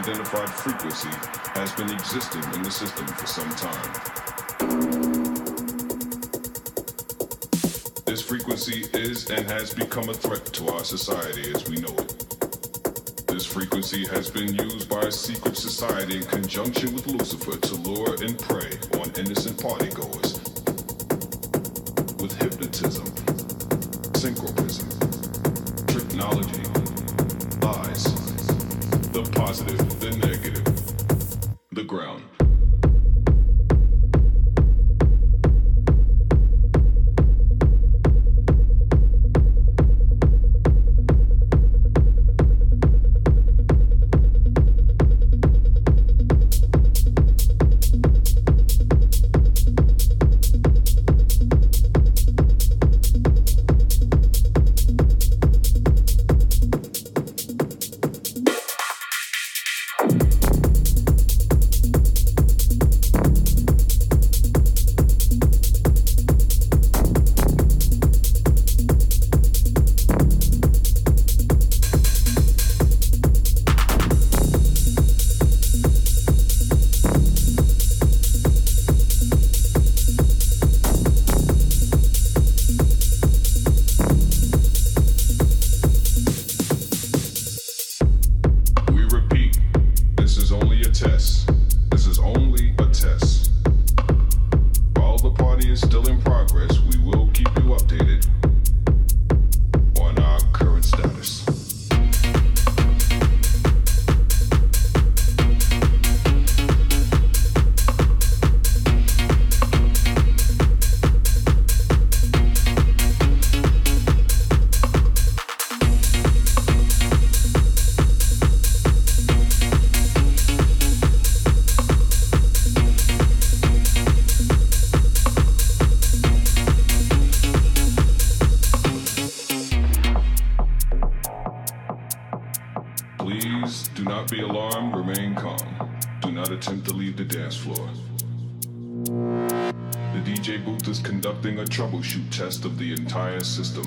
unidentified frequency has been existing in the system for some time. This frequency is and has become a threat to our society as we know it. This frequency has been used by a secret society in conjunction with Lucifer to lure and prey on innocent partygoers entire system.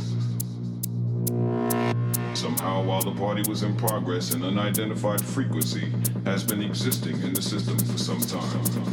Somehow, while the party was in progress, an unidentified frequency has been existing in the system for some time.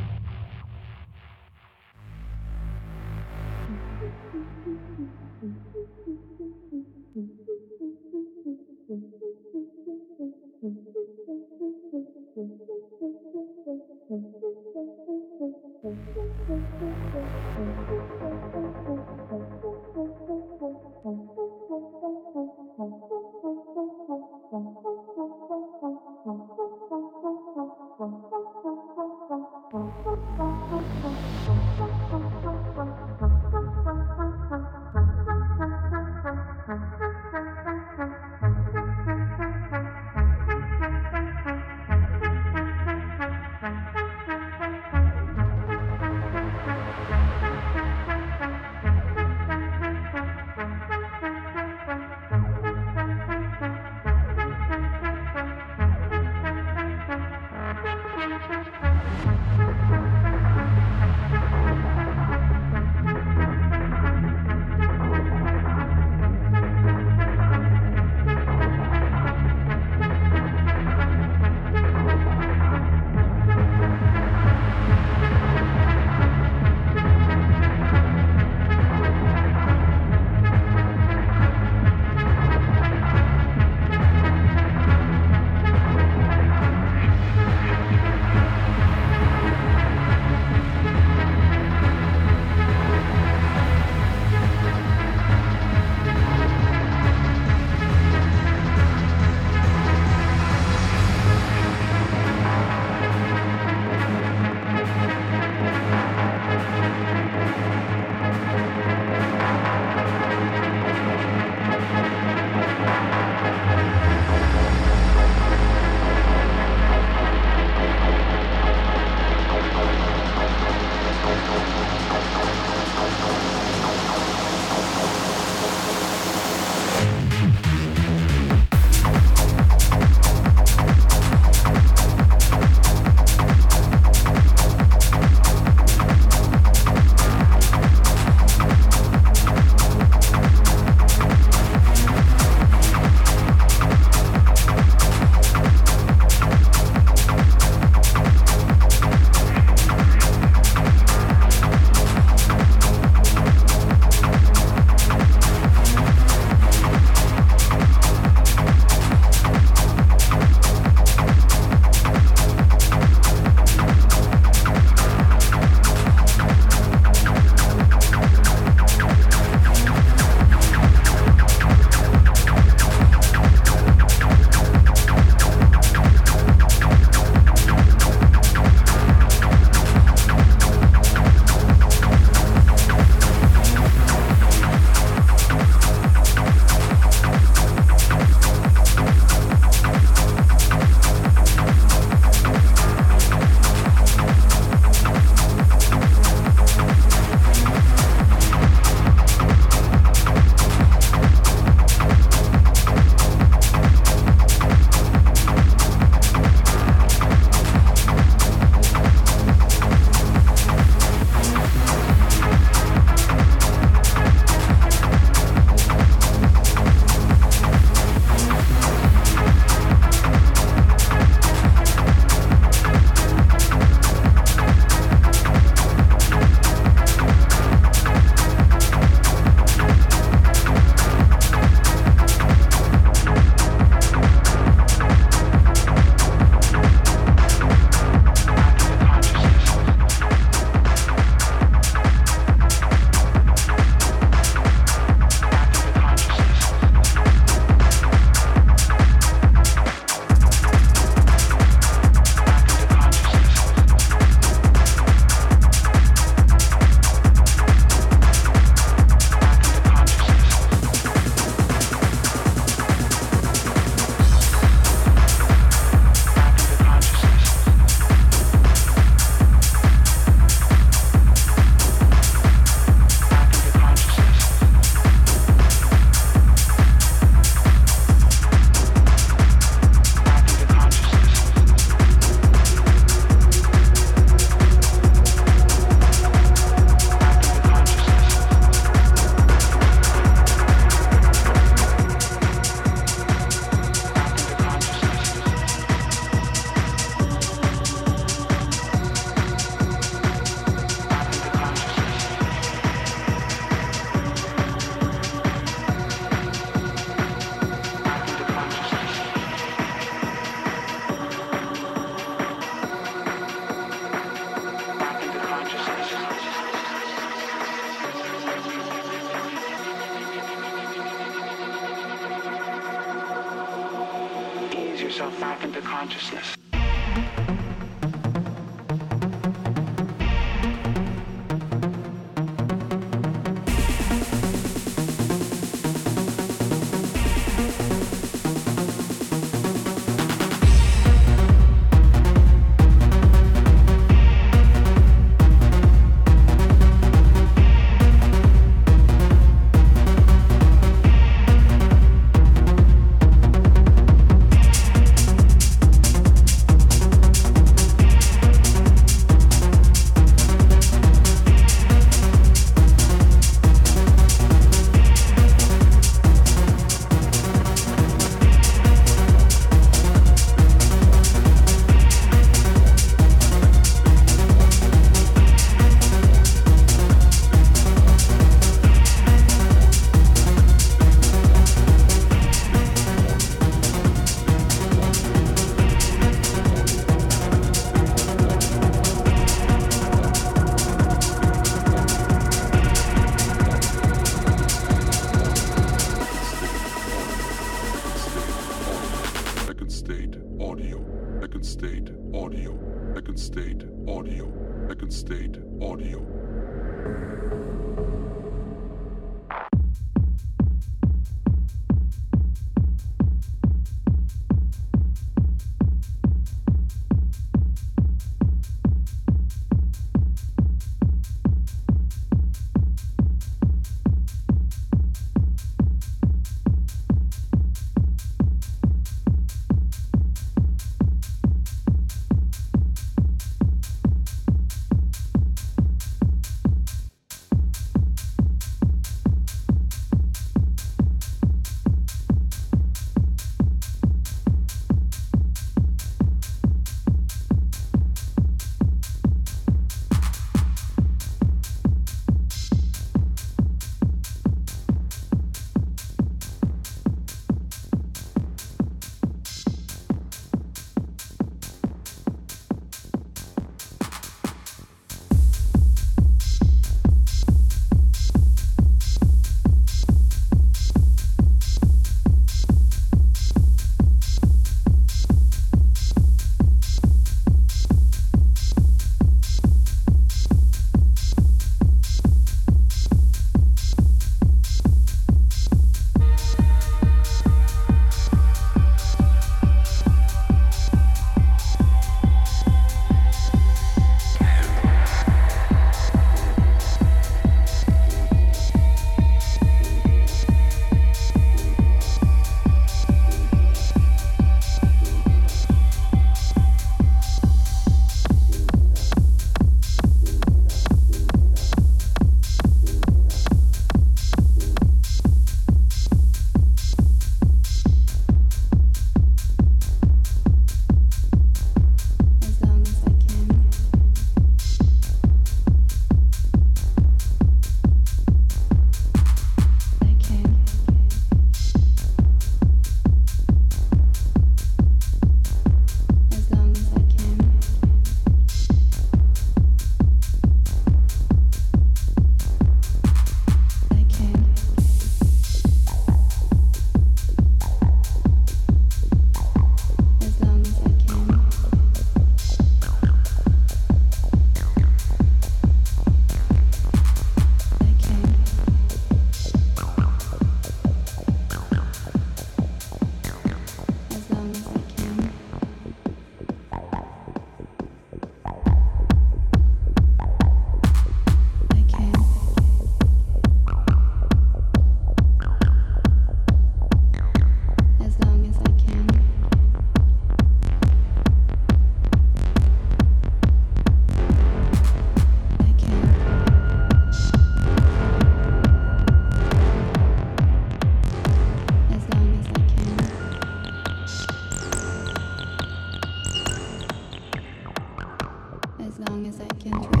long as I can